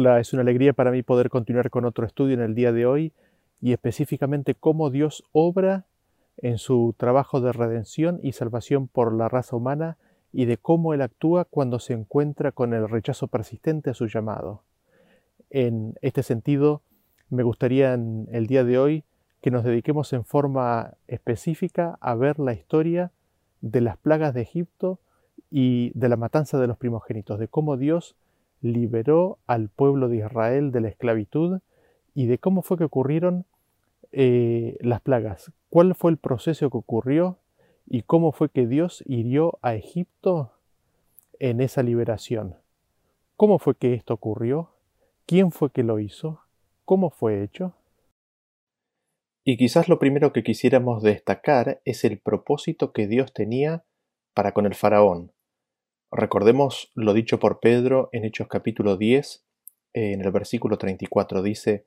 Hola, es una alegría para mí poder continuar con otro estudio en el día de hoy y específicamente cómo Dios obra en su trabajo de redención y salvación por la raza humana y de cómo Él actúa cuando se encuentra con el rechazo persistente a su llamado. En este sentido, me gustaría en el día de hoy que nos dediquemos en forma específica a ver la historia de las plagas de Egipto y de la matanza de los primogénitos, de cómo Dios liberó al pueblo de Israel de la esclavitud y de cómo fue que ocurrieron eh, las plagas, cuál fue el proceso que ocurrió y cómo fue que Dios hirió a Egipto en esa liberación. ¿Cómo fue que esto ocurrió? ¿Quién fue que lo hizo? ¿Cómo fue hecho? Y quizás lo primero que quisiéramos destacar es el propósito que Dios tenía para con el faraón. Recordemos lo dicho por Pedro en Hechos capítulo 10, en el versículo 34, dice,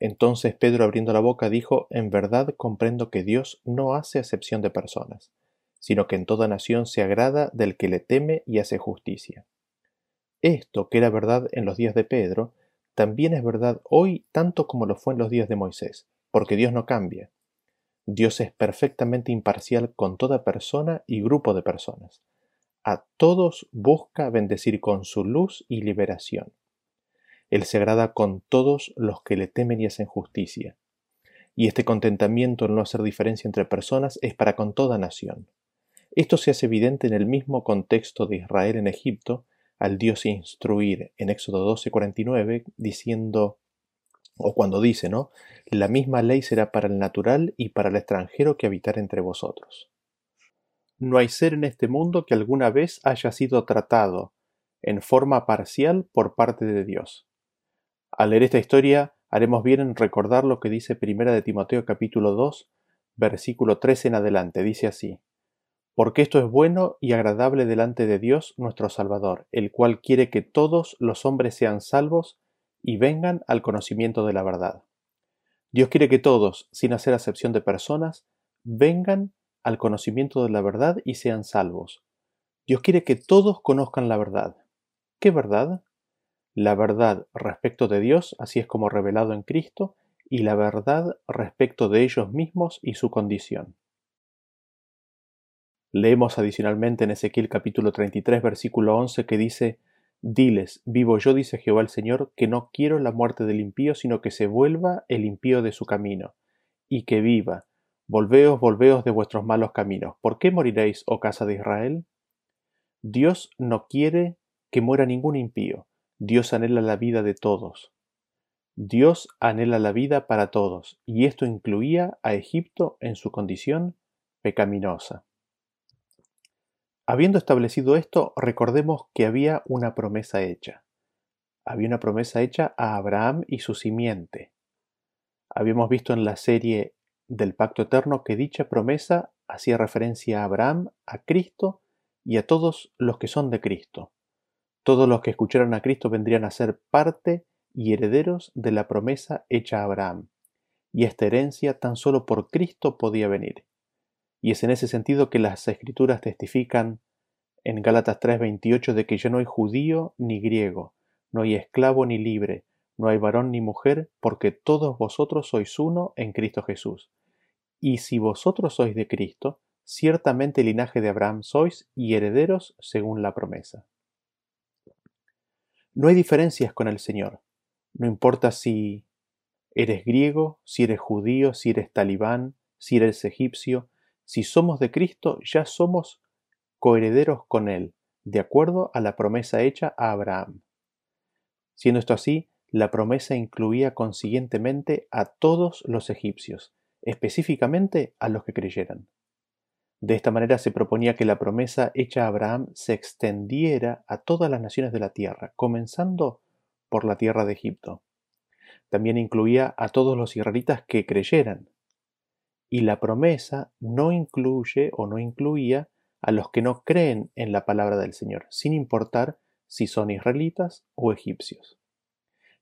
entonces Pedro abriendo la boca dijo, En verdad comprendo que Dios no hace acepción de personas, sino que en toda nación se agrada del que le teme y hace justicia. Esto, que era verdad en los días de Pedro, también es verdad hoy tanto como lo fue en los días de Moisés, porque Dios no cambia. Dios es perfectamente imparcial con toda persona y grupo de personas. A todos busca bendecir con su luz y liberación. Él se agrada con todos los que le temen y hacen justicia. Y este contentamiento en no hacer diferencia entre personas es para con toda nación. Esto se hace evidente en el mismo contexto de Israel en Egipto, al Dios instruir en Éxodo 12:49, diciendo, o cuando dice, ¿no? La misma ley será para el natural y para el extranjero que habitar entre vosotros. No hay ser en este mundo que alguna vez haya sido tratado en forma parcial por parte de Dios. Al leer esta historia, haremos bien en recordar lo que dice Primera de Timoteo capítulo 2, versículo 13 en adelante. Dice así: Porque esto es bueno y agradable delante de Dios nuestro Salvador, el cual quiere que todos los hombres sean salvos y vengan al conocimiento de la verdad. Dios quiere que todos, sin hacer acepción de personas, vengan al conocimiento de la verdad y sean salvos. Dios quiere que todos conozcan la verdad. ¿Qué verdad? la verdad respecto de Dios, así es como revelado en Cristo, y la verdad respecto de ellos mismos y su condición. Leemos adicionalmente en Ezequiel capítulo 33 versículo 11 que dice, Diles, vivo yo, dice Jehová el Señor, que no quiero la muerte del impío, sino que se vuelva el impío de su camino, y que viva. Volveos, volveos de vuestros malos caminos. ¿Por qué moriréis, oh casa de Israel? Dios no quiere que muera ningún impío. Dios anhela la vida de todos. Dios anhela la vida para todos, y esto incluía a Egipto en su condición pecaminosa. Habiendo establecido esto, recordemos que había una promesa hecha. Había una promesa hecha a Abraham y su simiente. Habíamos visto en la serie del pacto eterno que dicha promesa hacía referencia a Abraham, a Cristo y a todos los que son de Cristo. Todos los que escucharan a Cristo vendrían a ser parte y herederos de la promesa hecha a Abraham, y esta herencia tan solo por Cristo podía venir. Y es en ese sentido que las escrituras testifican en Gálatas 3:28 de que ya no hay judío ni griego, no hay esclavo ni libre, no hay varón ni mujer, porque todos vosotros sois uno en Cristo Jesús. Y si vosotros sois de Cristo, ciertamente linaje de Abraham sois y herederos según la promesa. No hay diferencias con el Señor. No importa si eres griego, si eres judío, si eres talibán, si eres egipcio, si somos de Cristo, ya somos coherederos con Él, de acuerdo a la promesa hecha a Abraham. Siendo esto así, la promesa incluía consiguientemente a todos los egipcios, específicamente a los que creyeran. De esta manera se proponía que la promesa hecha a Abraham se extendiera a todas las naciones de la tierra, comenzando por la tierra de Egipto. También incluía a todos los israelitas que creyeran. Y la promesa no incluye o no incluía a los que no creen en la palabra del Señor, sin importar si son israelitas o egipcios.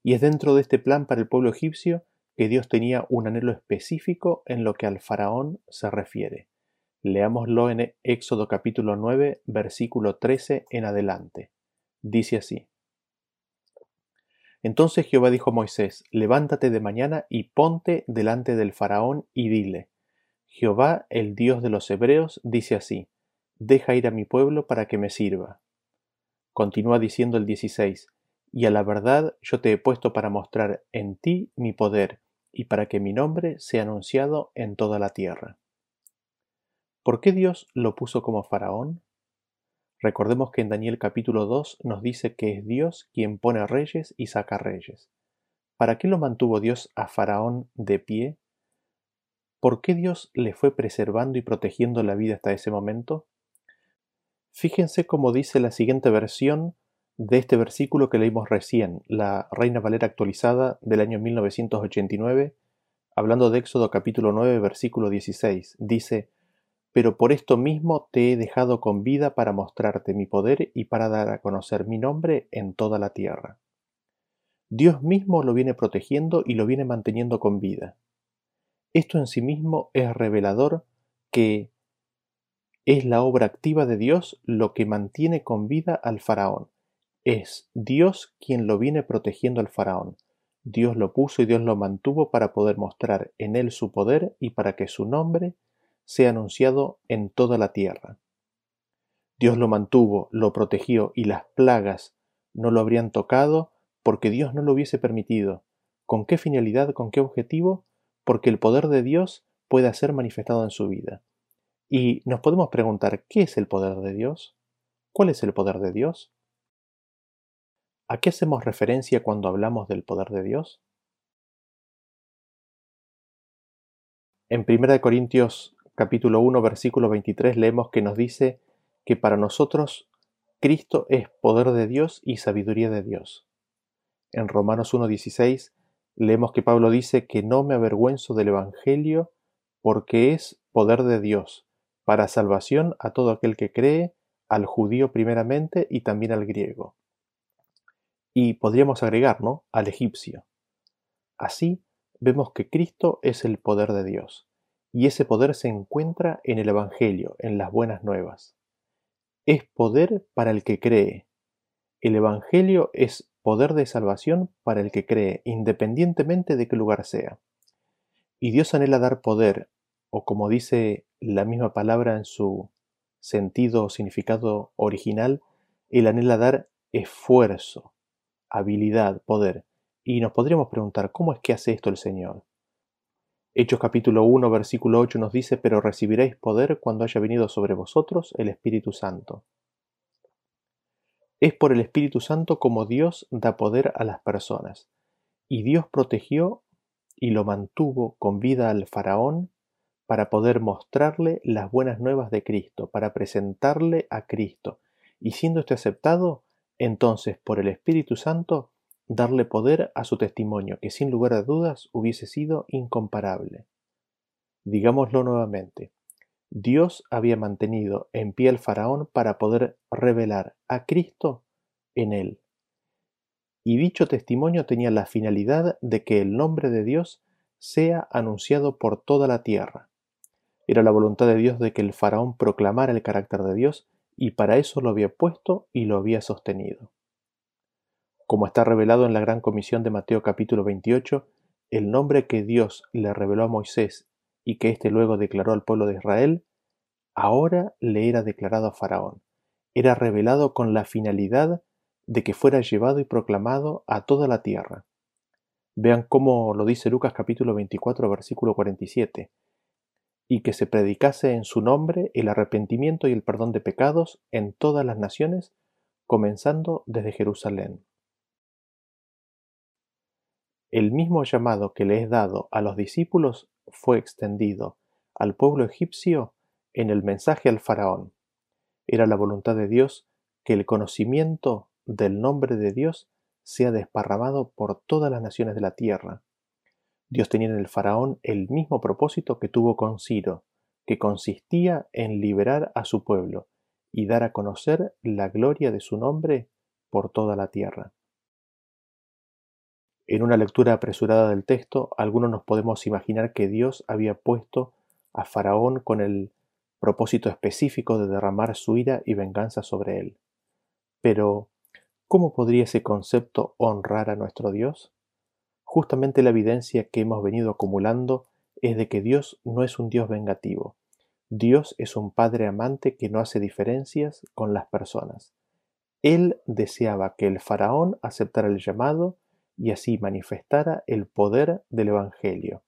Y es dentro de este plan para el pueblo egipcio que Dios tenía un anhelo específico en lo que al faraón se refiere Leámoslo en Éxodo capítulo 9, versículo 13 en adelante. Dice así. Entonces Jehová dijo a Moisés, Levántate de mañana y ponte delante del faraón y dile, Jehová, el Dios de los hebreos, dice así, Deja ir a mi pueblo para que me sirva. Continúa diciendo el 16, Y a la verdad yo te he puesto para mostrar en ti mi poder, y para que mi nombre sea anunciado en toda la tierra. ¿Por qué Dios lo puso como faraón? Recordemos que en Daniel capítulo 2 nos dice que es Dios quien pone reyes y saca reyes. ¿Para qué lo mantuvo Dios a Faraón de pie? ¿Por qué Dios le fue preservando y protegiendo la vida hasta ese momento? Fíjense cómo dice la siguiente versión de este versículo que leímos recién, la Reina Valera actualizada del año 1989, hablando de Éxodo capítulo 9, versículo 16. Dice, pero por esto mismo te he dejado con vida para mostrarte mi poder y para dar a conocer mi nombre en toda la tierra. Dios mismo lo viene protegiendo y lo viene manteniendo con vida. Esto en sí mismo es revelador que es la obra activa de Dios lo que mantiene con vida al faraón. Es Dios quien lo viene protegiendo al faraón. Dios lo puso y Dios lo mantuvo para poder mostrar en él su poder y para que su nombre sea anunciado en toda la tierra. Dios lo mantuvo, lo protegió y las plagas no lo habrían tocado porque Dios no lo hubiese permitido. ¿Con qué finalidad, con qué objetivo? Porque el poder de Dios pueda ser manifestado en su vida. Y nos podemos preguntar, ¿qué es el poder de Dios? ¿Cuál es el poder de Dios? ¿A qué hacemos referencia cuando hablamos del poder de Dios? En 1 Corintios capítulo 1, versículo 23 leemos que nos dice que para nosotros Cristo es poder de Dios y sabiduría de Dios. En Romanos 1.16 leemos que Pablo dice que no me avergüenzo del Evangelio porque es poder de Dios para salvación a todo aquel que cree, al judío primeramente y también al griego. Y podríamos agregar, ¿no? Al egipcio. Así vemos que Cristo es el poder de Dios y ese poder se encuentra en el Evangelio, en las buenas nuevas. Es poder para el que cree. El Evangelio es poder de salvación para el que cree, independientemente de qué lugar sea. Y Dios anhela dar poder, o como dice la misma palabra en su sentido o significado original, Él anhela dar esfuerzo, habilidad, poder. Y nos podríamos preguntar, ¿cómo es que hace esto el Señor? Hechos capítulo 1 versículo 8 nos dice, pero recibiréis poder cuando haya venido sobre vosotros el Espíritu Santo. Es por el Espíritu Santo como Dios da poder a las personas. Y Dios protegió y lo mantuvo con vida al faraón para poder mostrarle las buenas nuevas de Cristo, para presentarle a Cristo. Y siendo este aceptado, entonces por el Espíritu Santo darle poder a su testimonio, que sin lugar a dudas hubiese sido incomparable. Digámoslo nuevamente, Dios había mantenido en pie al faraón para poder revelar a Cristo en él. Y dicho testimonio tenía la finalidad de que el nombre de Dios sea anunciado por toda la tierra. Era la voluntad de Dios de que el faraón proclamara el carácter de Dios y para eso lo había puesto y lo había sostenido. Como está revelado en la gran comisión de Mateo capítulo 28, el nombre que Dios le reveló a Moisés y que éste luego declaró al pueblo de Israel, ahora le era declarado a Faraón. Era revelado con la finalidad de que fuera llevado y proclamado a toda la tierra. Vean cómo lo dice Lucas capítulo 24 versículo 47 y que se predicase en su nombre el arrepentimiento y el perdón de pecados en todas las naciones, comenzando desde Jerusalén. El mismo llamado que le es dado a los discípulos fue extendido al pueblo egipcio en el mensaje al faraón. Era la voluntad de Dios que el conocimiento del nombre de Dios sea desparramado por todas las naciones de la tierra. Dios tenía en el faraón el mismo propósito que tuvo con Ciro, que consistía en liberar a su pueblo y dar a conocer la gloria de su nombre por toda la tierra. En una lectura apresurada del texto, algunos nos podemos imaginar que Dios había puesto a Faraón con el propósito específico de derramar su ira y venganza sobre él. Pero, ¿Cómo podría ese concepto honrar a nuestro Dios? Justamente la evidencia que hemos venido acumulando es de que Dios no es un Dios vengativo. Dios es un Padre amante que no hace diferencias con las personas. Él deseaba que el faraón aceptara el llamado y así manifestara el poder del Evangelio,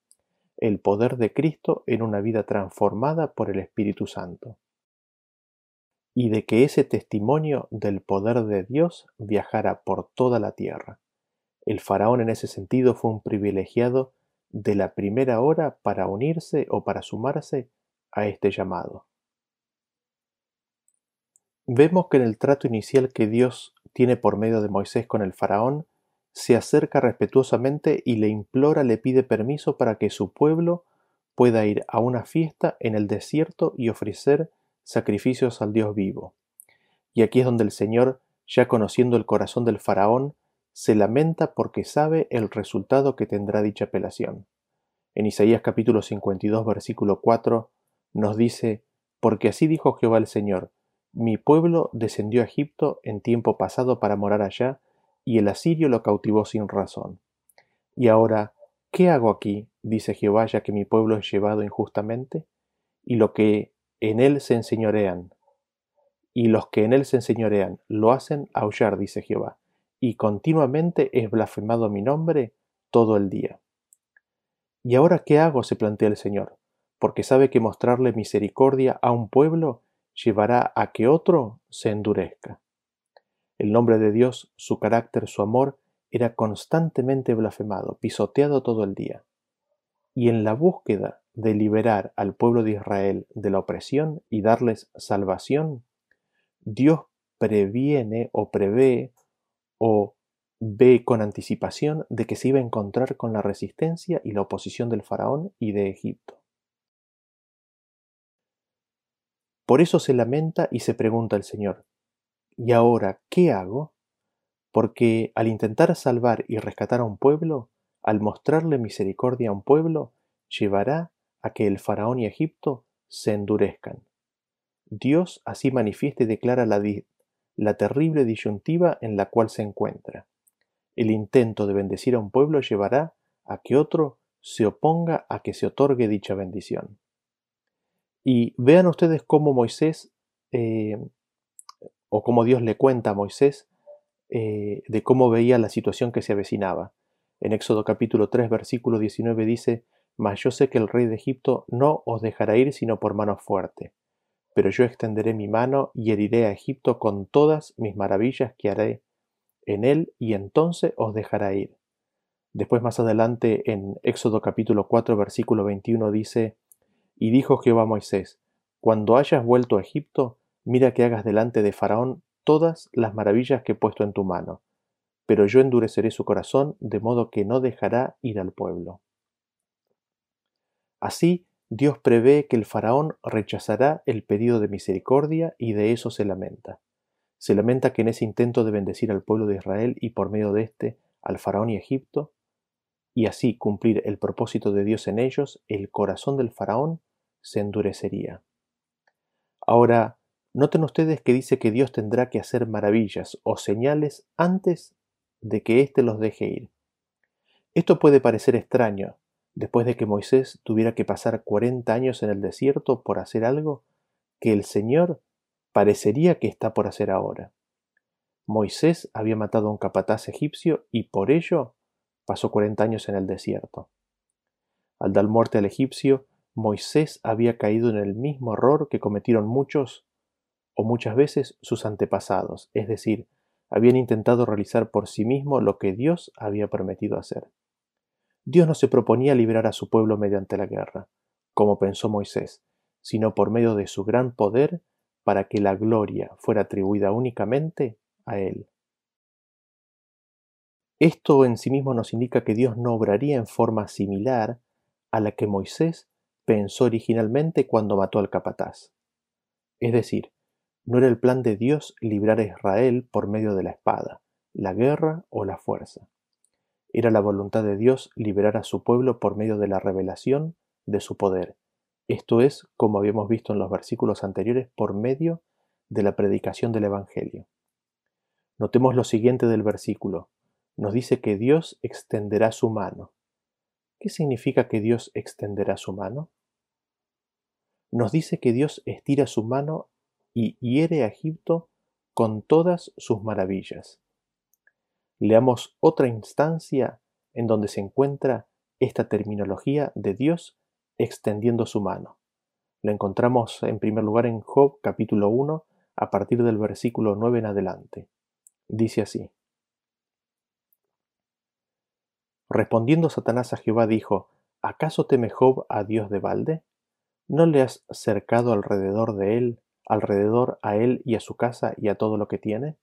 el poder de Cristo en una vida transformada por el Espíritu Santo y de que ese testimonio del poder de Dios viajara por toda la tierra. El faraón en ese sentido fue un privilegiado de la primera hora para unirse o para sumarse a este llamado. Vemos que en el trato inicial que Dios tiene por medio de Moisés con el faraón, se acerca respetuosamente y le implora, le pide permiso para que su pueblo pueda ir a una fiesta en el desierto y ofrecer sacrificios al Dios vivo. Y aquí es donde el Señor, ya conociendo el corazón del faraón, se lamenta porque sabe el resultado que tendrá dicha apelación. En Isaías capítulo 52 versículo 4 nos dice, porque así dijo Jehová el Señor, mi pueblo descendió a Egipto en tiempo pasado para morar allá, y el asirio lo cautivó sin razón. Y ahora, ¿qué hago aquí? dice Jehová, ya que mi pueblo es llevado injustamente, y lo que en él se enseñorean, y los que en él se enseñorean lo hacen aullar, dice Jehová, y continuamente es blasfemado mi nombre todo el día. ¿Y ahora qué hago? se plantea el Señor, porque sabe que mostrarle misericordia a un pueblo llevará a que otro se endurezca. El nombre de Dios, su carácter, su amor, era constantemente blasfemado, pisoteado todo el día. Y en la búsqueda de liberar al pueblo de Israel de la opresión y darles salvación, Dios previene o prevé o ve con anticipación de que se iba a encontrar con la resistencia y la oposición del faraón y de Egipto. Por eso se lamenta y se pregunta el Señor, ¿y ahora qué hago? Porque al intentar salvar y rescatar a un pueblo, al mostrarle misericordia a un pueblo, llevará a que el faraón y Egipto se endurezcan. Dios así manifiesta y declara la, la terrible disyuntiva en la cual se encuentra. El intento de bendecir a un pueblo llevará a que otro se oponga a que se otorgue dicha bendición. Y vean ustedes cómo Moisés, eh, o cómo Dios le cuenta a Moisés eh, de cómo veía la situación que se avecinaba. En Éxodo capítulo 3, versículo 19 dice, mas yo sé que el rey de Egipto no os dejará ir sino por mano fuerte. Pero yo extenderé mi mano y heriré a Egipto con todas mis maravillas que haré en él, y entonces os dejará ir. Después más adelante en Éxodo capítulo 4 versículo 21 dice, Y dijo Jehová a Moisés, Cuando hayas vuelto a Egipto, mira que hagas delante de Faraón todas las maravillas que he puesto en tu mano, pero yo endureceré su corazón, de modo que no dejará ir al pueblo. Así, Dios prevé que el faraón rechazará el pedido de misericordia y de eso se lamenta. Se lamenta que en ese intento de bendecir al pueblo de Israel y por medio de éste al faraón y Egipto, y así cumplir el propósito de Dios en ellos, el corazón del faraón se endurecería. Ahora, noten ustedes que dice que Dios tendrá que hacer maravillas o señales antes de que éste los deje ir. Esto puede parecer extraño, después de que Moisés tuviera que pasar cuarenta años en el desierto por hacer algo que el Señor parecería que está por hacer ahora. Moisés había matado a un capataz egipcio y por ello pasó cuarenta años en el desierto. Al dar muerte al egipcio, Moisés había caído en el mismo error que cometieron muchos o muchas veces sus antepasados, es decir, habían intentado realizar por sí mismo lo que Dios había prometido hacer. Dios no se proponía liberar a su pueblo mediante la guerra, como pensó Moisés, sino por medio de su gran poder para que la gloria fuera atribuida únicamente a Él. Esto en sí mismo nos indica que Dios no obraría en forma similar a la que Moisés pensó originalmente cuando mató al capataz. Es decir, no era el plan de Dios librar a Israel por medio de la espada, la guerra o la fuerza. Era la voluntad de Dios liberar a su pueblo por medio de la revelación de su poder. Esto es, como habíamos visto en los versículos anteriores, por medio de la predicación del Evangelio. Notemos lo siguiente del versículo. Nos dice que Dios extenderá su mano. ¿Qué significa que Dios extenderá su mano? Nos dice que Dios estira su mano y hiere a Egipto con todas sus maravillas. Leamos otra instancia en donde se encuentra esta terminología de Dios extendiendo su mano. La encontramos en primer lugar en Job capítulo 1 a partir del versículo 9 en adelante. Dice así. Respondiendo Satanás a Jehová dijo, ¿acaso teme Job a Dios de balde? ¿No le has cercado alrededor de él, alrededor a él y a su casa y a todo lo que tiene?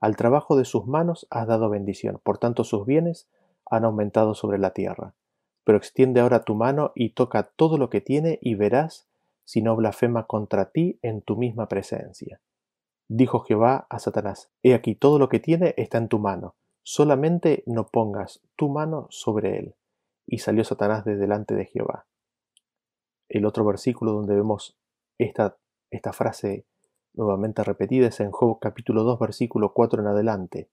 Al trabajo de sus manos has dado bendición, por tanto sus bienes han aumentado sobre la tierra. Pero extiende ahora tu mano y toca todo lo que tiene y verás si no blasfema contra ti en tu misma presencia. Dijo Jehová a Satanás, He aquí todo lo que tiene está en tu mano, solamente no pongas tu mano sobre él. Y salió Satanás de delante de Jehová. El otro versículo donde vemos esta, esta frase nuevamente repetida es en Job capítulo 2 versículo 4 en adelante.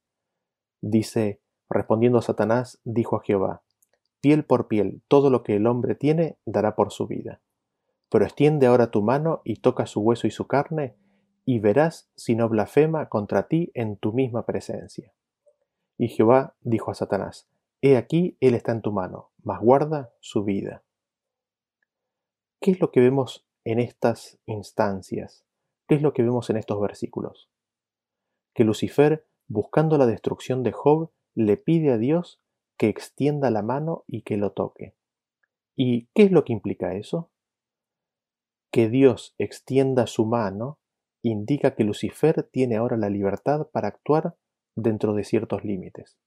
Dice, respondiendo Satanás, dijo a Jehová, piel por piel, todo lo que el hombre tiene dará por su vida. Pero extiende ahora tu mano y toca su hueso y su carne, y verás si no blasfema contra ti en tu misma presencia. Y Jehová dijo a Satanás, He aquí, él está en tu mano, mas guarda su vida. ¿Qué es lo que vemos en estas instancias? ¿Qué es lo que vemos en estos versículos? Que Lucifer, buscando la destrucción de Job, le pide a Dios que extienda la mano y que lo toque. ¿Y qué es lo que implica eso? Que Dios extienda su mano indica que Lucifer tiene ahora la libertad para actuar dentro de ciertos límites.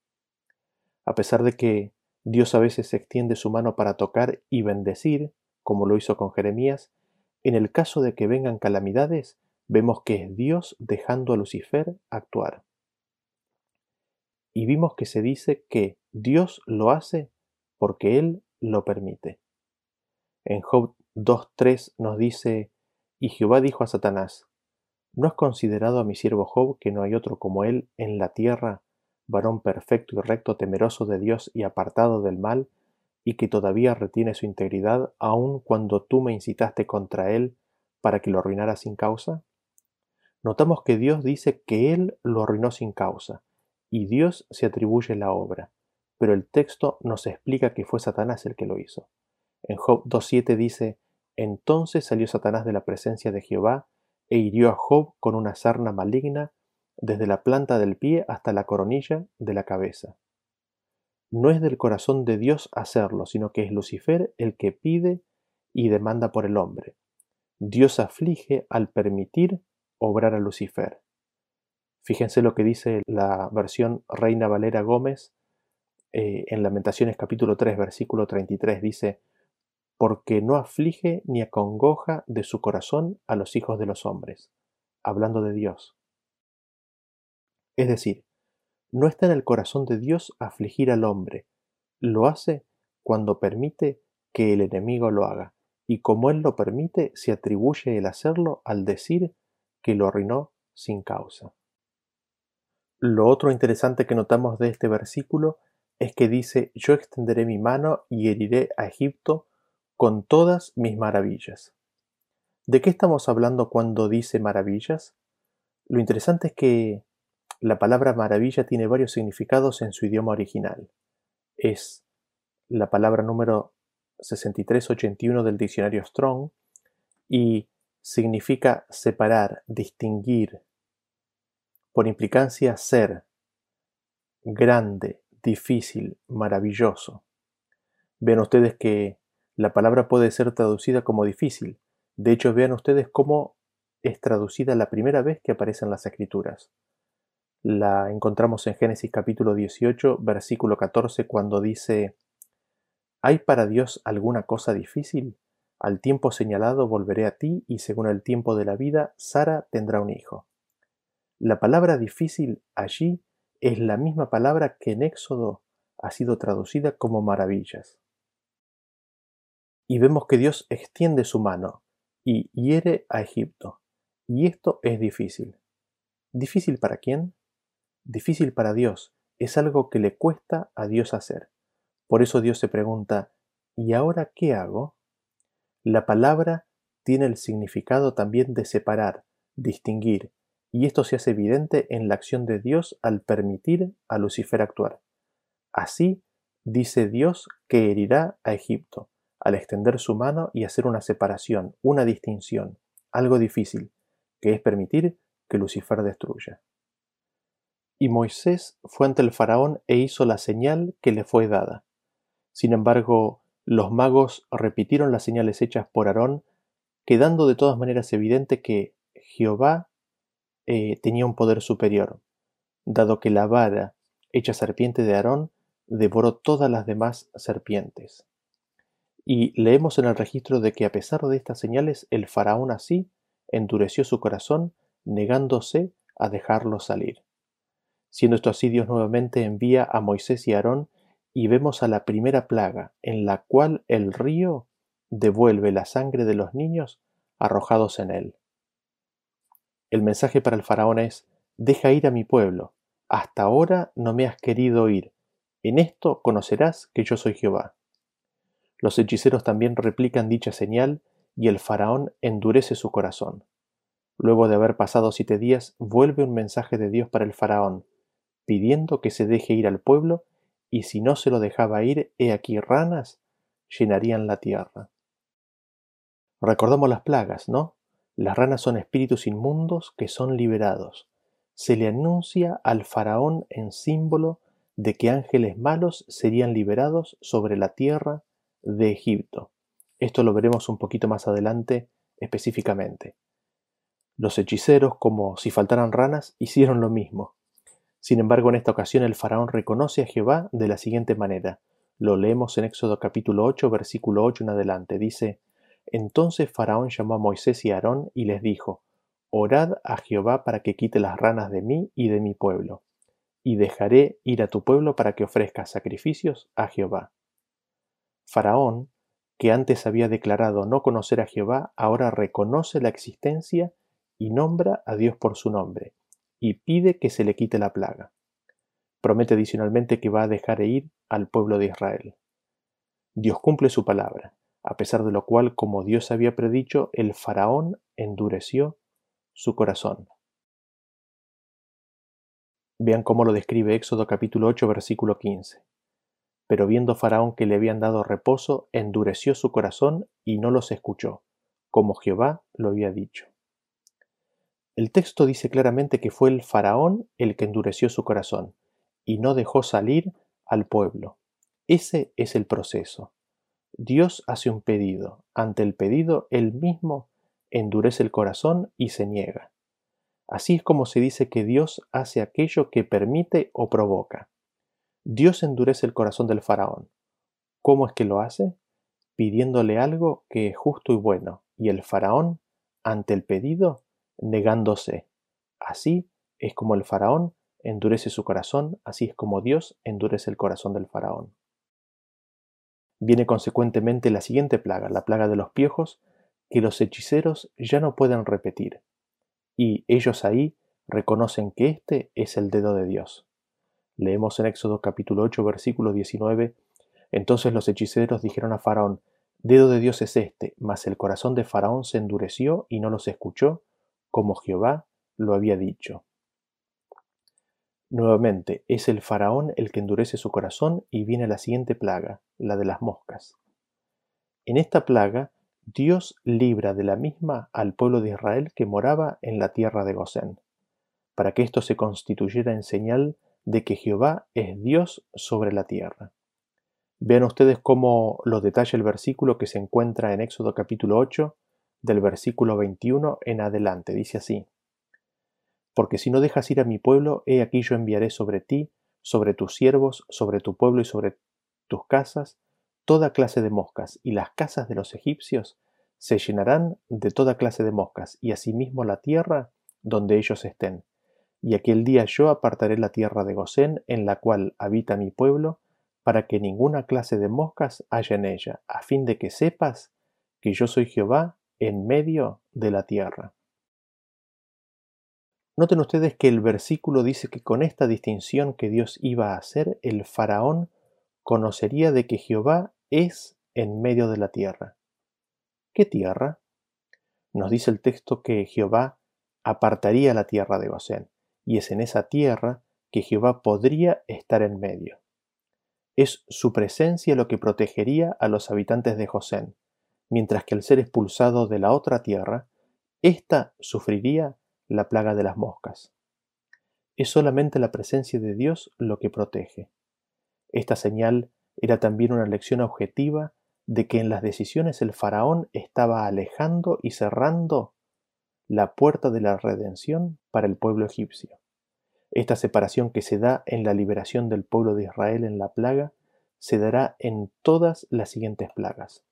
A pesar de que Dios a veces extiende su mano para tocar y bendecir, como lo hizo con Jeremías, en el caso de que vengan calamidades, vemos que es Dios dejando a Lucifer actuar. Y vimos que se dice que Dios lo hace porque Él lo permite. En Job 2.3 nos dice, y Jehová dijo a Satanás, ¿no has considerado a mi siervo Job que no hay otro como él en la tierra, varón perfecto y recto, temeroso de Dios y apartado del mal, y que todavía retiene su integridad aun cuando tú me incitaste contra él para que lo arruinara sin causa? Notamos que Dios dice que él lo arruinó sin causa, y Dios se atribuye la obra, pero el texto nos explica que fue Satanás el que lo hizo. En Job 2.7 dice, Entonces salió Satanás de la presencia de Jehová e hirió a Job con una sarna maligna desde la planta del pie hasta la coronilla de la cabeza. No es del corazón de Dios hacerlo, sino que es Lucifer el que pide y demanda por el hombre. Dios aflige al permitir obrar a Lucifer. Fíjense lo que dice la versión Reina Valera Gómez eh, en Lamentaciones capítulo 3 versículo 33. Dice, porque no aflige ni acongoja de su corazón a los hijos de los hombres, hablando de Dios. Es decir, no está en el corazón de Dios afligir al hombre, lo hace cuando permite que el enemigo lo haga, y como él lo permite, se atribuye el hacerlo al decir que lo arruinó sin causa. Lo otro interesante que notamos de este versículo es que dice, yo extenderé mi mano y heriré a Egipto con todas mis maravillas. ¿De qué estamos hablando cuando dice maravillas? Lo interesante es que la palabra maravilla tiene varios significados en su idioma original. Es la palabra número 6381 del diccionario Strong y significa separar, distinguir, por implicancia ser, grande, difícil, maravilloso. Vean ustedes que la palabra puede ser traducida como difícil. De hecho, vean ustedes cómo es traducida la primera vez que aparece en las escrituras. La encontramos en Génesis capítulo 18, versículo 14, cuando dice, ¿Hay para Dios alguna cosa difícil? Al tiempo señalado volveré a ti y según el tiempo de la vida, Sara tendrá un hijo. La palabra difícil allí es la misma palabra que en Éxodo ha sido traducida como maravillas. Y vemos que Dios extiende su mano y hiere a Egipto. Y esto es difícil. ¿Difícil para quién? difícil para Dios, es algo que le cuesta a Dios hacer. Por eso Dios se pregunta, ¿y ahora qué hago? La palabra tiene el significado también de separar, distinguir, y esto se hace evidente en la acción de Dios al permitir a Lucifer actuar. Así dice Dios que herirá a Egipto, al extender su mano y hacer una separación, una distinción, algo difícil, que es permitir que Lucifer destruya. Y Moisés fue ante el faraón e hizo la señal que le fue dada. Sin embargo, los magos repitieron las señales hechas por Aarón, quedando de todas maneras evidente que Jehová eh, tenía un poder superior, dado que la vara hecha serpiente de Aarón devoró todas las demás serpientes. Y leemos en el registro de que a pesar de estas señales, el faraón así endureció su corazón, negándose a dejarlo salir. Siendo esto así, Dios nuevamente envía a Moisés y Aarón y vemos a la primera plaga, en la cual el río devuelve la sangre de los niños arrojados en él. El mensaje para el faraón es, deja ir a mi pueblo, hasta ahora no me has querido ir, en esto conocerás que yo soy Jehová. Los hechiceros también replican dicha señal y el faraón endurece su corazón. Luego de haber pasado siete días, vuelve un mensaje de Dios para el faraón, pidiendo que se deje ir al pueblo, y si no se lo dejaba ir, he aquí ranas llenarían la tierra. Recordamos las plagas, ¿no? Las ranas son espíritus inmundos que son liberados. Se le anuncia al faraón en símbolo de que ángeles malos serían liberados sobre la tierra de Egipto. Esto lo veremos un poquito más adelante específicamente. Los hechiceros, como si faltaran ranas, hicieron lo mismo. Sin embargo, en esta ocasión el faraón reconoce a Jehová de la siguiente manera. Lo leemos en Éxodo capítulo 8, versículo 8 en adelante. Dice, Entonces Faraón llamó a Moisés y a Aarón y les dijo, Orad a Jehová para que quite las ranas de mí y de mi pueblo, y dejaré ir a tu pueblo para que ofrezca sacrificios a Jehová. Faraón, que antes había declarado no conocer a Jehová, ahora reconoce la existencia y nombra a Dios por su nombre, y pide que se le quite la plaga. Promete adicionalmente que va a dejar ir al pueblo de Israel. Dios cumple su palabra, a pesar de lo cual, como Dios había predicho, el faraón endureció su corazón. Vean cómo lo describe Éxodo capítulo 8 versículo 15. Pero viendo Faraón que le habían dado reposo, endureció su corazón y no los escuchó, como Jehová lo había dicho. El texto dice claramente que fue el faraón el que endureció su corazón y no dejó salir al pueblo. Ese es el proceso. Dios hace un pedido. Ante el pedido, él mismo endurece el corazón y se niega. Así es como se dice que Dios hace aquello que permite o provoca. Dios endurece el corazón del faraón. ¿Cómo es que lo hace? Pidiéndole algo que es justo y bueno, y el faraón, ante el pedido, negándose. Así es como el faraón endurece su corazón, así es como Dios endurece el corazón del faraón. Viene consecuentemente la siguiente plaga, la plaga de los piojos, que los hechiceros ya no pueden repetir, y ellos ahí reconocen que este es el dedo de Dios. Leemos en Éxodo capítulo 8 versículo 19, entonces los hechiceros dijeron a Faraón, dedo de Dios es este, mas el corazón de Faraón se endureció y no los escuchó, como Jehová lo había dicho. Nuevamente, es el faraón el que endurece su corazón y viene la siguiente plaga, la de las moscas. En esta plaga, Dios libra de la misma al pueblo de Israel que moraba en la tierra de Gosén, para que esto se constituyera en señal de que Jehová es Dios sobre la tierra. Vean ustedes cómo lo detalla el versículo que se encuentra en Éxodo capítulo 8, del versículo 21 en adelante. Dice así, Porque si no dejas ir a mi pueblo, he aquí yo enviaré sobre ti, sobre tus siervos, sobre tu pueblo y sobre tus casas, toda clase de moscas, y las casas de los egipcios se llenarán de toda clase de moscas, y asimismo la tierra donde ellos estén. Y aquel día yo apartaré la tierra de Gosén, en la cual habita mi pueblo, para que ninguna clase de moscas haya en ella, a fin de que sepas que yo soy Jehová en medio de la tierra. Noten ustedes que el versículo dice que con esta distinción que Dios iba a hacer, el faraón conocería de que Jehová es en medio de la tierra. ¿Qué tierra? Nos dice el texto que Jehová apartaría la tierra de Gosén, y es en esa tierra que Jehová podría estar en medio. Es su presencia lo que protegería a los habitantes de Gosén, mientras que al ser expulsado de la otra tierra, ésta sufriría la plaga de las moscas. Es solamente la presencia de Dios lo que protege. Esta señal era también una lección objetiva de que en las decisiones el faraón estaba alejando y cerrando la puerta de la redención para el pueblo egipcio. Esta separación que se da en la liberación del pueblo de Israel en la plaga se dará en todas las siguientes plagas.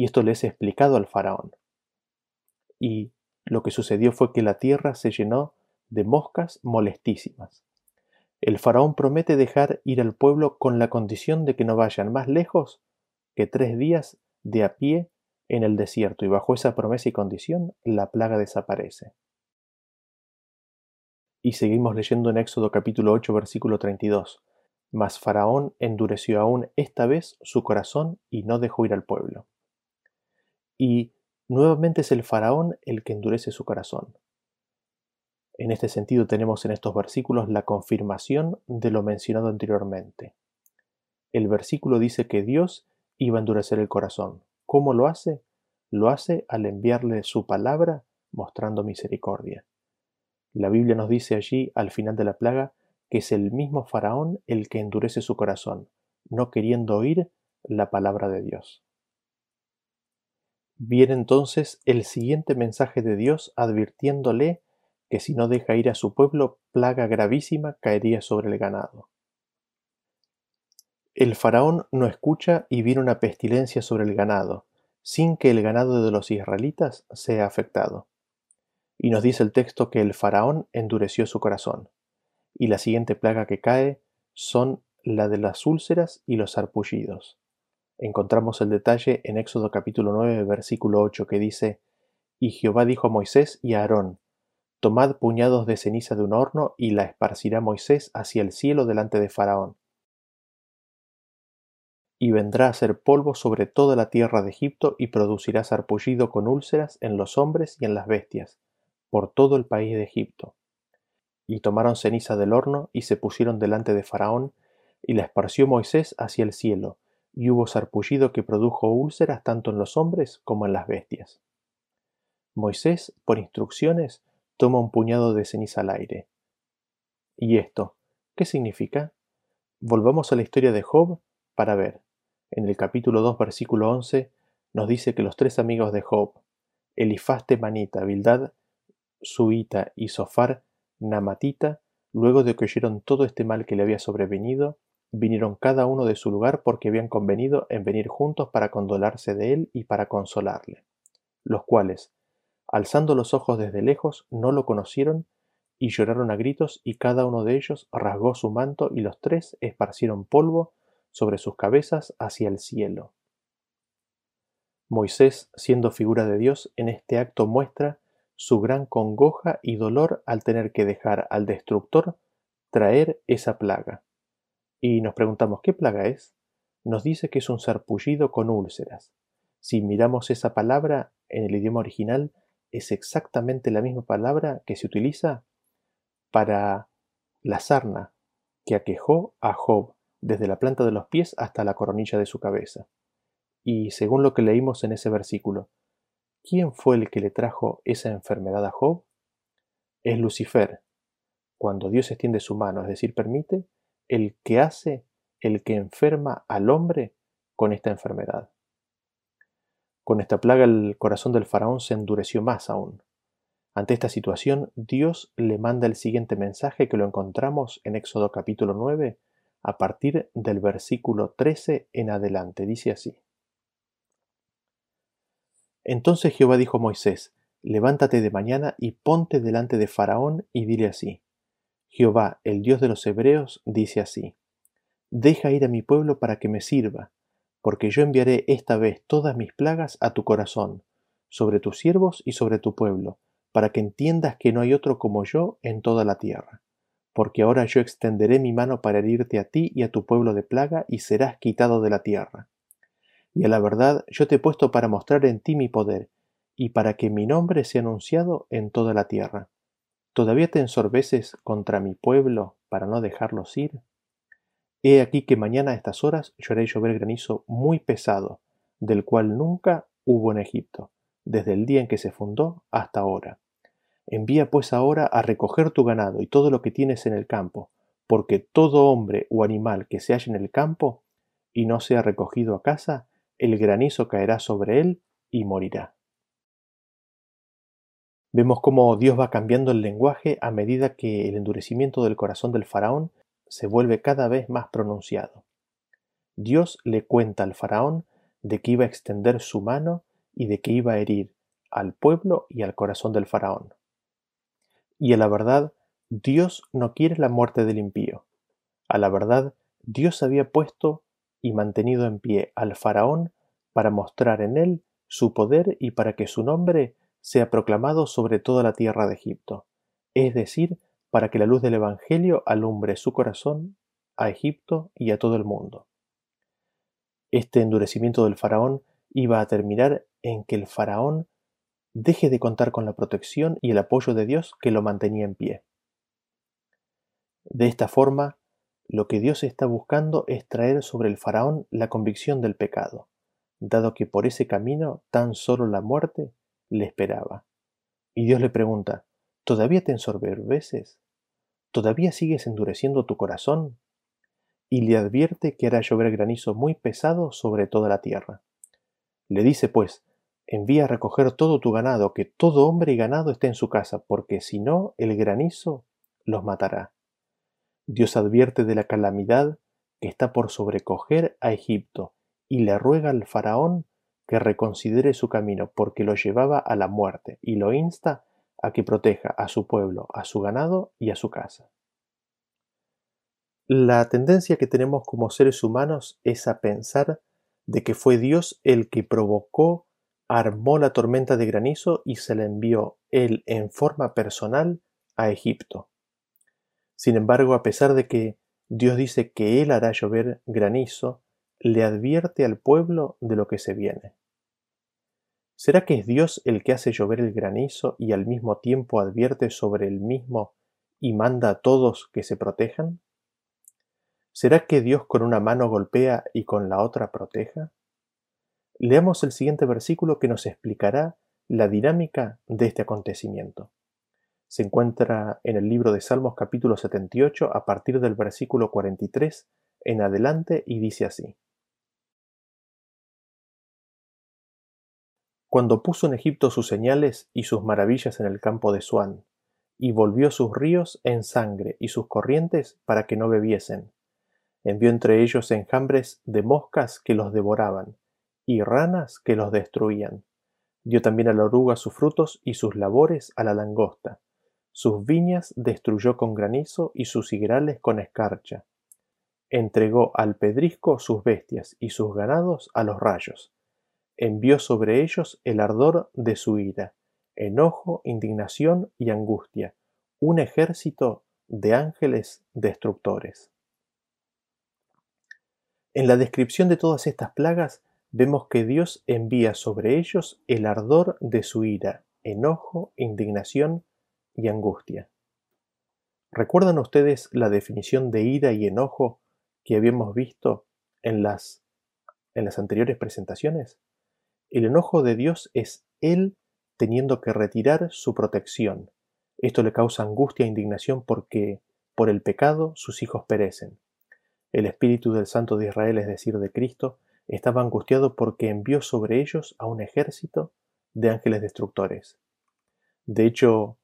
Y esto les he explicado al faraón. Y lo que sucedió fue que la tierra se llenó de moscas molestísimas. El faraón promete dejar ir al pueblo con la condición de que no vayan más lejos que tres días de a pie en el desierto, y bajo esa promesa y condición la plaga desaparece. Y seguimos leyendo en Éxodo capítulo 8 versículo 32. Mas Faraón endureció aún esta vez su corazón y no dejó ir al pueblo. Y nuevamente es el Faraón el que endurece su corazón. En este sentido tenemos en estos versículos la confirmación de lo mencionado anteriormente. El versículo dice que Dios iba a endurecer el corazón. ¿Cómo lo hace? Lo hace al enviarle su palabra mostrando misericordia. La Biblia nos dice allí, al final de la plaga, que es el mismo faraón el que endurece su corazón, no queriendo oír la palabra de Dios. Viene entonces el siguiente mensaje de Dios advirtiéndole que si no deja ir a su pueblo, plaga gravísima caería sobre el ganado. El faraón no escucha y viene una pestilencia sobre el ganado, sin que el ganado de los israelitas sea afectado. Y nos dice el texto que el faraón endureció su corazón. Y la siguiente plaga que cae son la de las úlceras y los arpullidos. Encontramos el detalle en Éxodo capítulo 9, versículo 8, que dice, Y Jehová dijo a Moisés y a Aarón, Tomad puñados de ceniza de un horno y la esparcirá Moisés hacia el cielo delante de Faraón. Y vendrá a ser polvo sobre toda la tierra de Egipto y producirá sarpullido con úlceras en los hombres y en las bestias, por todo el país de Egipto. Y tomaron ceniza del horno y se pusieron delante de Faraón, y la esparció Moisés hacia el cielo, y hubo sarpullido que produjo úlceras tanto en los hombres como en las bestias. Moisés, por instrucciones, toma un puñado de ceniza al aire. ¿Y esto? ¿Qué significa? Volvamos a la historia de Job para ver. En el capítulo 2, versículo 11, nos dice que los tres amigos de Job, Elifaz Temanita, Bildad Suita y Sofar Namatita, luego de que oyeron todo este mal que le había sobrevenido, vinieron cada uno de su lugar porque habían convenido en venir juntos para condolarse de él y para consolarle, los cuales, alzando los ojos desde lejos, no lo conocieron y lloraron a gritos y cada uno de ellos rasgó su manto y los tres esparcieron polvo sobre sus cabezas hacia el cielo. Moisés, siendo figura de Dios, en este acto muestra su gran congoja y dolor al tener que dejar al destructor traer esa plaga. Y nos preguntamos, ¿qué plaga es? Nos dice que es un sarpullido con úlceras. Si miramos esa palabra en el idioma original, es exactamente la misma palabra que se utiliza para la sarna que aquejó a Job desde la planta de los pies hasta la coronilla de su cabeza. Y según lo que leímos en ese versículo, ¿Quién fue el que le trajo esa enfermedad a Job? Es Lucifer. Cuando Dios extiende su mano, es decir, permite, el que hace, el que enferma al hombre con esta enfermedad. Con esta plaga el corazón del faraón se endureció más aún. Ante esta situación, Dios le manda el siguiente mensaje que lo encontramos en Éxodo capítulo 9, a partir del versículo 13 en adelante. Dice así. Entonces Jehová dijo a Moisés, Levántate de mañana y ponte delante de Faraón y dile así, Jehová, el Dios de los Hebreos, dice así, Deja ir a mi pueblo para que me sirva, porque yo enviaré esta vez todas mis plagas a tu corazón, sobre tus siervos y sobre tu pueblo, para que entiendas que no hay otro como yo en toda la tierra. Porque ahora yo extenderé mi mano para herirte a ti y a tu pueblo de plaga, y serás quitado de la tierra. Y a la verdad yo te he puesto para mostrar en ti mi poder, y para que mi nombre sea anunciado en toda la tierra. ¿Todavía te ensorbeces contra mi pueblo para no dejarlos ir? He aquí que mañana a estas horas yo haré llover granizo muy pesado, del cual nunca hubo en Egipto, desde el día en que se fundó hasta ahora. Envía pues ahora a recoger tu ganado y todo lo que tienes en el campo, porque todo hombre o animal que se halle en el campo y no sea recogido a casa, el granizo caerá sobre él y morirá. Vemos cómo Dios va cambiando el lenguaje a medida que el endurecimiento del corazón del faraón se vuelve cada vez más pronunciado. Dios le cuenta al faraón de que iba a extender su mano y de que iba a herir al pueblo y al corazón del faraón. Y a la verdad, Dios no quiere la muerte del impío. A la verdad, Dios había puesto y mantenido en pie al faraón para mostrar en él su poder y para que su nombre sea proclamado sobre toda la tierra de Egipto, es decir, para que la luz del Evangelio alumbre su corazón a Egipto y a todo el mundo. Este endurecimiento del faraón iba a terminar en que el faraón deje de contar con la protección y el apoyo de Dios que lo mantenía en pie. De esta forma, lo que Dios está buscando es traer sobre el faraón la convicción del pecado, dado que por ese camino tan solo la muerte le esperaba. Y Dios le pregunta, ¿todavía te ensorberbeces? ¿Todavía sigues endureciendo tu corazón? Y le advierte que hará llover granizo muy pesado sobre toda la tierra. Le dice pues, envía a recoger todo tu ganado, que todo hombre y ganado esté en su casa, porque si no, el granizo los matará. Dios advierte de la calamidad que está por sobrecoger a Egipto, y le ruega al faraón que reconsidere su camino porque lo llevaba a la muerte y lo insta a que proteja a su pueblo, a su ganado y a su casa. La tendencia que tenemos como seres humanos es a pensar de que fue Dios el que provocó, armó la tormenta de granizo y se la envió él en forma personal a Egipto. Sin embargo, a pesar de que Dios dice que él hará llover granizo, le advierte al pueblo de lo que se viene. ¿Será que es Dios el que hace llover el granizo y al mismo tiempo advierte sobre el mismo y manda a todos que se protejan? ¿Será que Dios con una mano golpea y con la otra proteja? Leamos el siguiente versículo que nos explicará la dinámica de este acontecimiento. Se encuentra en el libro de Salmos capítulo 78 a partir del versículo 43 en adelante y dice así. Cuando puso en Egipto sus señales y sus maravillas en el campo de Suán, y volvió sus ríos en sangre y sus corrientes para que no bebiesen. Envió entre ellos enjambres de moscas que los devoraban, y ranas que los destruían. Dio también a la oruga sus frutos y sus labores a la langosta. Sus viñas destruyó con granizo y sus higrales con escarcha. Entregó al pedrisco sus bestias y sus ganados a los rayos envió sobre ellos el ardor de su ira, enojo, indignación y angustia, un ejército de ángeles destructores. En la descripción de todas estas plagas vemos que Dios envía sobre ellos el ardor de su ira, enojo, indignación y angustia. ¿Recuerdan ustedes la definición de ira y enojo que habíamos visto en las, en las anteriores presentaciones? El enojo de Dios es Él teniendo que retirar su protección. Esto le causa angustia e indignación porque por el pecado sus hijos perecen. El Espíritu del Santo de Israel, es decir, de Cristo, estaba angustiado porque envió sobre ellos a un ejército de ángeles destructores. De hecho,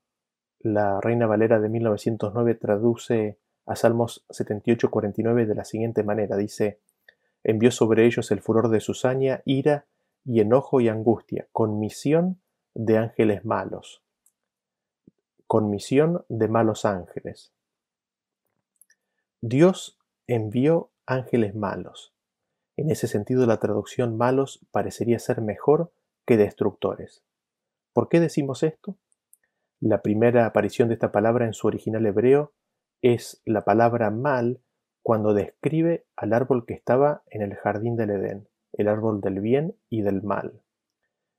la Reina Valera de 1909 traduce a Salmos 78-49 de la siguiente manera. Dice, envió sobre ellos el furor de su saña, ira y enojo y angustia, con misión de ángeles malos, con misión de malos ángeles. Dios envió ángeles malos. En ese sentido, la traducción malos parecería ser mejor que destructores. ¿Por qué decimos esto? La primera aparición de esta palabra en su original hebreo es la palabra mal cuando describe al árbol que estaba en el jardín del Edén, el árbol del bien y del mal.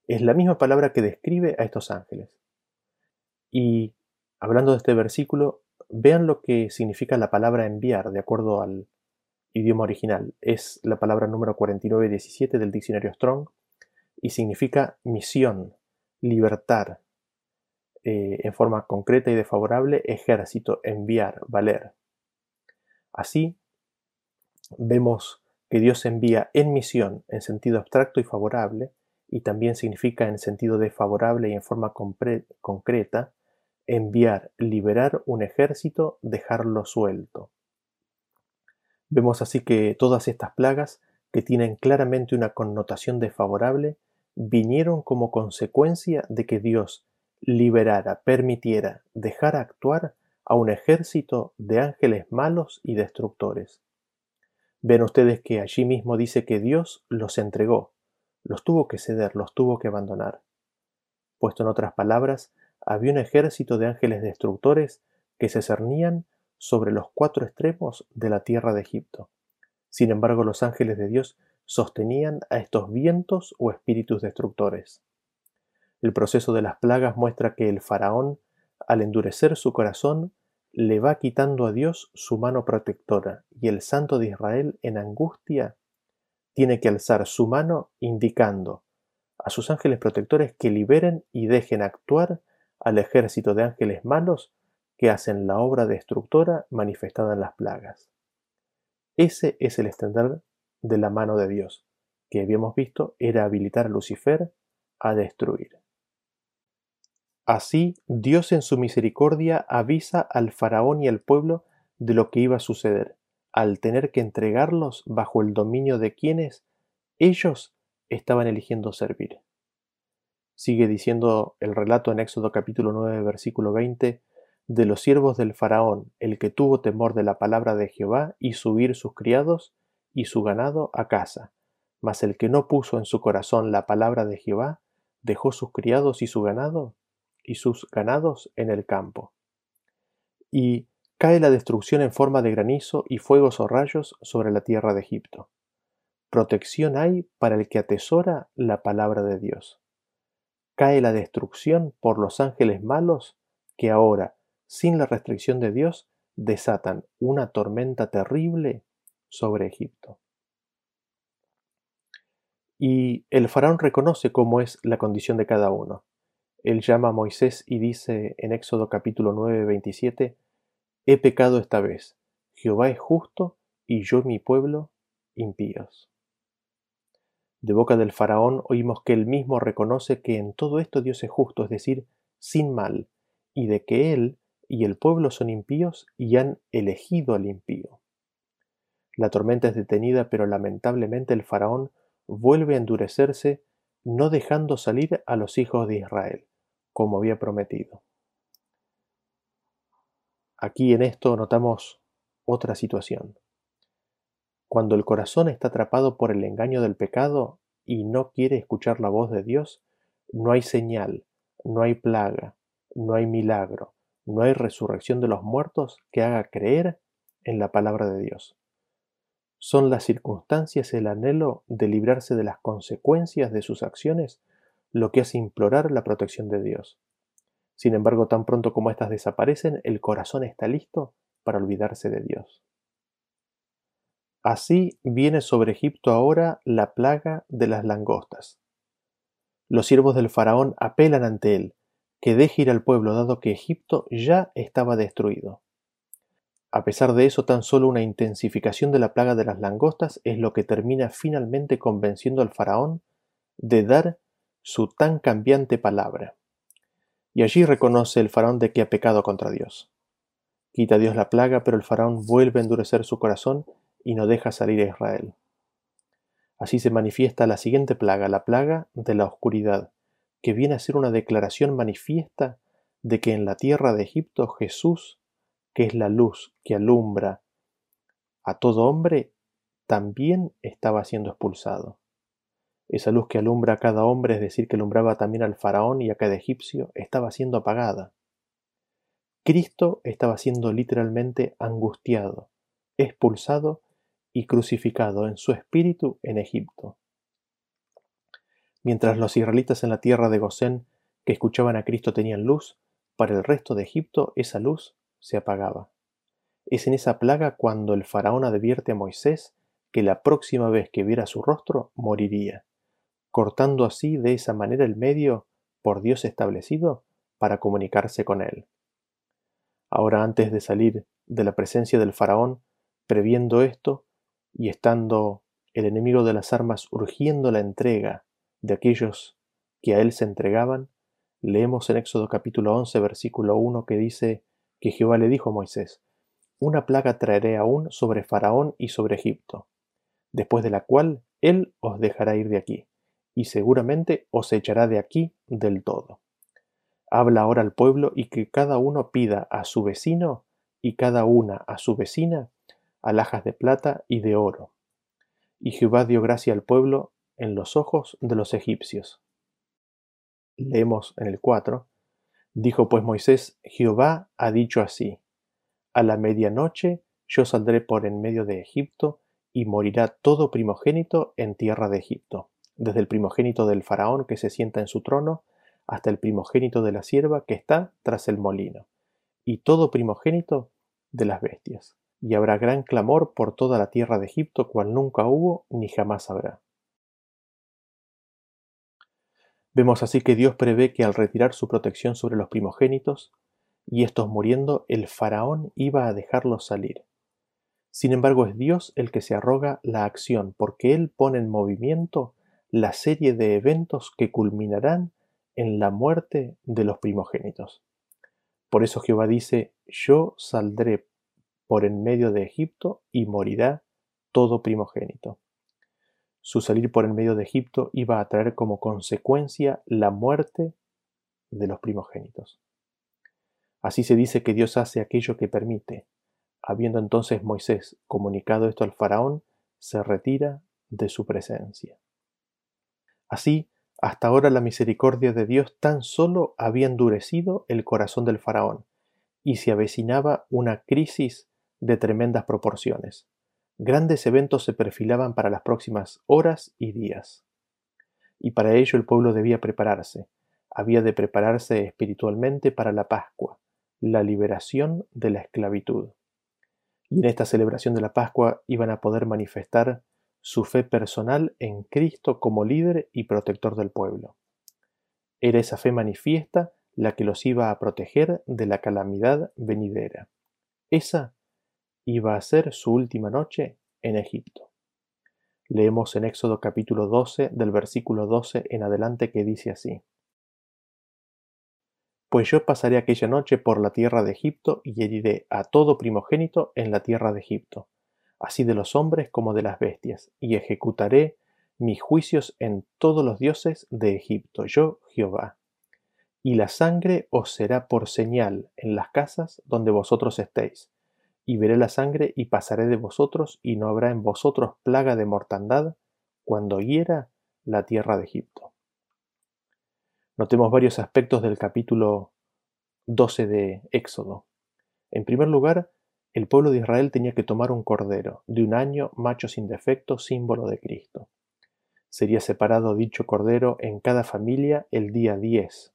Es la misma palabra que describe a estos ángeles. Y hablando de este versículo, vean lo que significa la palabra enviar de acuerdo al idioma original. Es la palabra número 4917 del diccionario Strong y significa misión, libertar, eh, en forma concreta y desfavorable, ejército, enviar, valer. Así, vemos que Dios envía en misión en sentido abstracto y favorable, y también significa en sentido desfavorable y en forma concreta, enviar, liberar un ejército, dejarlo suelto. Vemos así que todas estas plagas, que tienen claramente una connotación desfavorable, vinieron como consecuencia de que Dios liberara, permitiera, dejara actuar a un ejército de ángeles malos y destructores. Ven ustedes que allí mismo dice que Dios los entregó, los tuvo que ceder, los tuvo que abandonar. Puesto en otras palabras, había un ejército de ángeles destructores que se cernían sobre los cuatro extremos de la tierra de Egipto. Sin embargo, los ángeles de Dios sostenían a estos vientos o espíritus destructores. El proceso de las plagas muestra que el faraón, al endurecer su corazón, le va quitando a Dios su mano protectora, y el santo de Israel, en angustia, tiene que alzar su mano indicando a sus ángeles protectores que liberen y dejen actuar al ejército de ángeles malos que hacen la obra destructora manifestada en las plagas. Ese es el extender de la mano de Dios, que habíamos visto era habilitar a Lucifer a destruir. Así, Dios en su misericordia avisa al faraón y al pueblo de lo que iba a suceder, al tener que entregarlos bajo el dominio de quienes ellos estaban eligiendo servir. Sigue diciendo el relato en Éxodo capítulo 9, versículo 20, de los siervos del faraón, el que tuvo temor de la palabra de Jehová, y subir sus criados y su ganado a casa. Mas el que no puso en su corazón la palabra de Jehová, dejó sus criados y su ganado y sus ganados en el campo. Y cae la destrucción en forma de granizo y fuegos o rayos sobre la tierra de Egipto. Protección hay para el que atesora la palabra de Dios. Cae la destrucción por los ángeles malos que ahora, sin la restricción de Dios, desatan una tormenta terrible sobre Egipto. Y el faraón reconoce cómo es la condición de cada uno. Él llama a Moisés y dice en Éxodo capítulo 9, 27, He pecado esta vez, Jehová es justo y yo mi pueblo impíos. De boca del faraón oímos que él mismo reconoce que en todo esto Dios es justo, es decir, sin mal, y de que él y el pueblo son impíos y han elegido al impío. La tormenta es detenida, pero lamentablemente el faraón vuelve a endurecerse, no dejando salir a los hijos de Israel como había prometido. Aquí en esto notamos otra situación. Cuando el corazón está atrapado por el engaño del pecado y no quiere escuchar la voz de Dios, no hay señal, no hay plaga, no hay milagro, no hay resurrección de los muertos que haga creer en la palabra de Dios. Son las circunstancias el anhelo de librarse de las consecuencias de sus acciones lo que hace implorar la protección de Dios. Sin embargo, tan pronto como éstas desaparecen, el corazón está listo para olvidarse de Dios. Así viene sobre Egipto ahora la plaga de las langostas. Los siervos del faraón apelan ante él, que deje ir al pueblo dado que Egipto ya estaba destruido. A pesar de eso, tan solo una intensificación de la plaga de las langostas es lo que termina finalmente convenciendo al faraón de dar su tan cambiante palabra. Y allí reconoce el faraón de que ha pecado contra Dios. Quita Dios la plaga, pero el faraón vuelve a endurecer su corazón y no deja salir a Israel. Así se manifiesta la siguiente plaga, la plaga de la oscuridad, que viene a ser una declaración manifiesta de que en la tierra de Egipto Jesús, que es la luz que alumbra a todo hombre, también estaba siendo expulsado. Esa luz que alumbra a cada hombre, es decir, que alumbraba también al faraón y a cada egipcio, estaba siendo apagada. Cristo estaba siendo literalmente angustiado, expulsado y crucificado en su espíritu en Egipto. Mientras los israelitas en la tierra de Gosén que escuchaban a Cristo tenían luz, para el resto de Egipto esa luz se apagaba. Es en esa plaga cuando el faraón advierte a Moisés que la próxima vez que viera su rostro moriría, cortando así de esa manera el medio por Dios establecido para comunicarse con él. Ahora antes de salir de la presencia del faraón, previendo esto, y estando el enemigo de las armas urgiendo la entrega de aquellos que a él se entregaban, leemos en Éxodo capítulo 11 versículo 1 que dice que Jehová le dijo a Moisés, Una plaga traeré aún sobre Faraón y sobre Egipto, después de la cual él os dejará ir de aquí, y seguramente os echará de aquí del todo. Habla ahora al pueblo y que cada uno pida a su vecino y cada una a su vecina alhajas de plata y de oro. Y Jehová dio gracia al pueblo en los ojos de los egipcios. Leemos en el 4. Dijo pues Moisés, Jehová ha dicho así, a la medianoche yo saldré por en medio de Egipto, y morirá todo primogénito en tierra de Egipto, desde el primogénito del faraón que se sienta en su trono, hasta el primogénito de la sierva que está tras el molino, y todo primogénito de las bestias. Y habrá gran clamor por toda la tierra de Egipto, cual nunca hubo ni jamás habrá. Vemos así que Dios prevé que al retirar su protección sobre los primogénitos, y estos muriendo, el faraón iba a dejarlos salir. Sin embargo, es Dios el que se arroga la acción, porque Él pone en movimiento la serie de eventos que culminarán en la muerte de los primogénitos. Por eso Jehová dice, yo saldré por en medio de Egipto y morirá todo primogénito. Su salir por en medio de Egipto iba a traer como consecuencia la muerte de los primogénitos. Así se dice que Dios hace aquello que permite. Habiendo entonces Moisés comunicado esto al faraón, se retira de su presencia. Así, hasta ahora la misericordia de Dios tan solo había endurecido el corazón del faraón, y se avecinaba una crisis de tremendas proporciones. Grandes eventos se perfilaban para las próximas horas y días. Y para ello el pueblo debía prepararse, había de prepararse espiritualmente para la Pascua, la liberación de la esclavitud. Y en esta celebración de la Pascua iban a poder manifestar su fe personal en Cristo como líder y protector del pueblo. Era esa fe manifiesta la que los iba a proteger de la calamidad venidera. Esa iba a ser su última noche en Egipto. Leemos en Éxodo capítulo 12 del versículo 12 en adelante que dice así. Pues yo pasaré aquella noche por la tierra de Egipto y heriré a todo primogénito en la tierra de Egipto, así de los hombres como de las bestias, y ejecutaré mis juicios en todos los dioses de Egipto, yo Jehová. Y la sangre os será por señal en las casas donde vosotros estéis, y veré la sangre y pasaré de vosotros, y no habrá en vosotros plaga de mortandad cuando hiera la tierra de Egipto. Notemos varios aspectos del capítulo 12 de Éxodo. En primer lugar, el pueblo de Israel tenía que tomar un cordero, de un año, macho sin defecto, símbolo de Cristo. Sería separado dicho cordero en cada familia el día 10.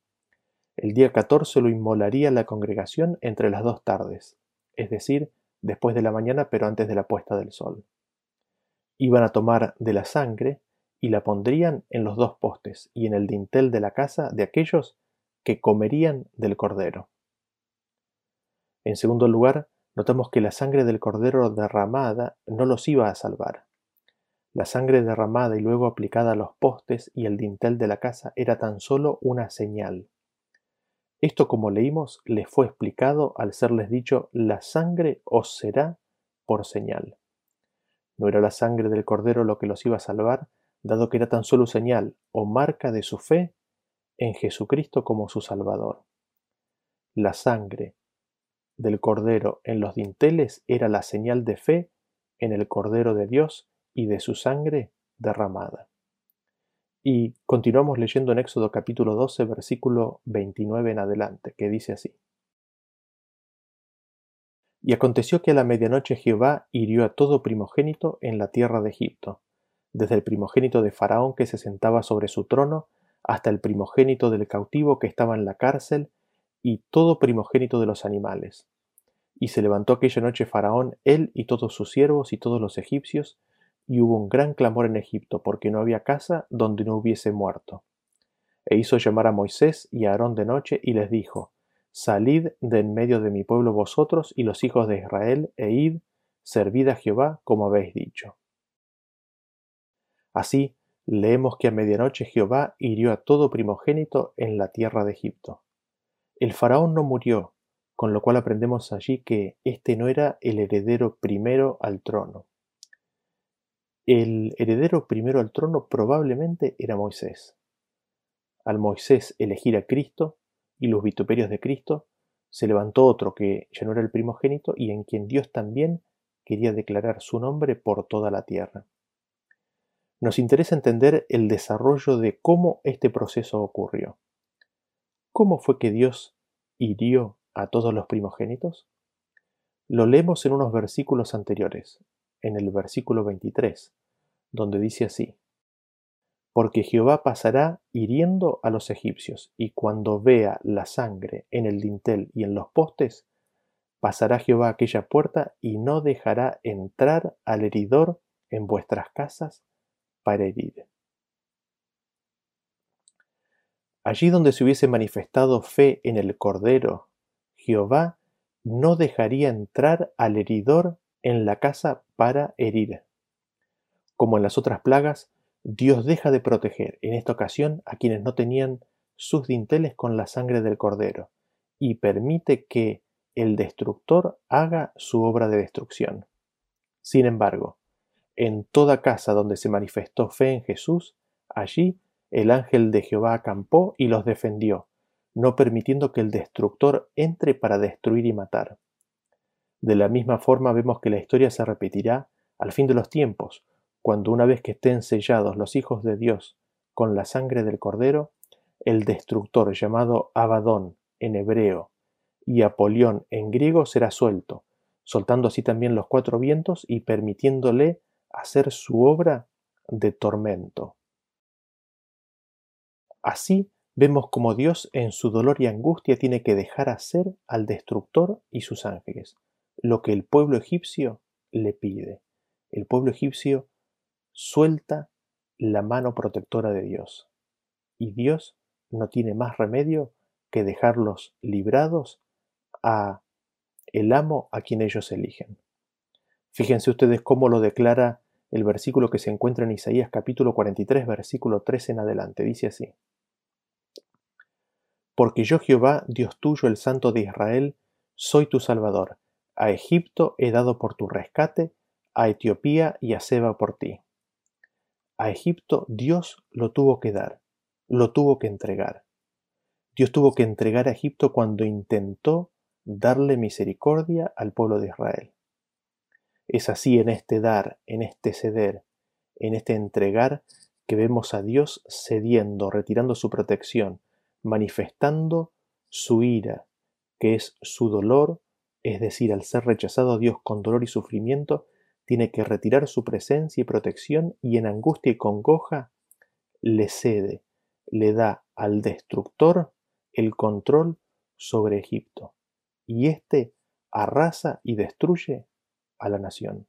El día 14 lo inmolaría la congregación entre las dos tardes, es decir, después de la mañana pero antes de la puesta del sol. Iban a tomar de la sangre y la pondrían en los dos postes y en el dintel de la casa de aquellos que comerían del cordero. En segundo lugar, notamos que la sangre del cordero derramada no los iba a salvar. La sangre derramada y luego aplicada a los postes y el dintel de la casa era tan solo una señal. Esto, como leímos, les fue explicado al serles dicho, la sangre os será por señal. No era la sangre del cordero lo que los iba a salvar, dado que era tan solo señal o marca de su fe en Jesucristo como su Salvador. La sangre del Cordero en los dinteles era la señal de fe en el Cordero de Dios y de su sangre derramada. Y continuamos leyendo en Éxodo capítulo 12, versículo 29 en adelante, que dice así. Y aconteció que a la medianoche Jehová hirió a todo primogénito en la tierra de Egipto, desde el primogénito de Faraón que se sentaba sobre su trono, hasta el primogénito del cautivo que estaba en la cárcel, y todo primogénito de los animales. Y se levantó aquella noche Faraón, él y todos sus siervos y todos los egipcios, y hubo un gran clamor en Egipto, porque no había casa donde no hubiese muerto. E hizo llamar a Moisés y a Aarón de noche, y les dijo, Salid de en medio de mi pueblo vosotros y los hijos de Israel, e id, servid a Jehová como habéis dicho. Así, leemos que a medianoche Jehová hirió a todo primogénito en la tierra de Egipto. El faraón no murió, con lo cual aprendemos allí que éste no era el heredero primero al trono. El heredero primero al trono probablemente era Moisés. Al Moisés elegir a Cristo, y los vituperios de Cristo, se levantó otro que ya no era el primogénito y en quien Dios también quería declarar su nombre por toda la tierra. Nos interesa entender el desarrollo de cómo este proceso ocurrió. ¿Cómo fue que Dios hirió a todos los primogénitos? Lo leemos en unos versículos anteriores, en el versículo 23, donde dice así, porque Jehová pasará hiriendo a los egipcios, y cuando vea la sangre en el dintel y en los postes, pasará Jehová aquella puerta y no dejará entrar al heridor en vuestras casas para herir. Allí donde se hubiese manifestado fe en el Cordero, Jehová no dejaría entrar al heridor en la casa para herir. Como en las otras plagas, Dios deja de proteger en esta ocasión a quienes no tenían sus dinteles con la sangre del cordero y permite que el destructor haga su obra de destrucción. Sin embargo, en toda casa donde se manifestó fe en Jesús, allí el ángel de Jehová acampó y los defendió, no permitiendo que el destructor entre para destruir y matar. De la misma forma vemos que la historia se repetirá al fin de los tiempos, cuando una vez que estén sellados los hijos de Dios con la sangre del Cordero, el destructor llamado Abadón en hebreo y Apolión en griego será suelto, soltando así también los cuatro vientos y permitiéndole hacer su obra de tormento. Así vemos como Dios en su dolor y angustia tiene que dejar hacer al destructor y sus ángeles, lo que el pueblo egipcio le pide. El pueblo egipcio suelta la mano protectora de Dios. Y Dios no tiene más remedio que dejarlos librados a el amo a quien ellos eligen. Fíjense ustedes cómo lo declara el versículo que se encuentra en Isaías capítulo 43, versículo 13 en adelante. Dice así. Porque yo Jehová, Dios tuyo, el Santo de Israel, soy tu Salvador. A Egipto he dado por tu rescate, a Etiopía y a Seba por ti. A Egipto Dios lo tuvo que dar, lo tuvo que entregar. Dios tuvo que entregar a Egipto cuando intentó darle misericordia al pueblo de Israel. Es así en este dar, en este ceder, en este entregar, que vemos a Dios cediendo, retirando su protección, manifestando su ira, que es su dolor, es decir, al ser rechazado Dios con dolor y sufrimiento, tiene que retirar su presencia y protección y en angustia y congoja le cede, le da al destructor el control sobre Egipto. Y éste arrasa y destruye a la nación.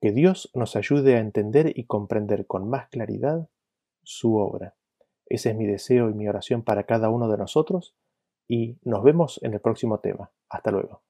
Que Dios nos ayude a entender y comprender con más claridad su obra. Ese es mi deseo y mi oración para cada uno de nosotros y nos vemos en el próximo tema. Hasta luego.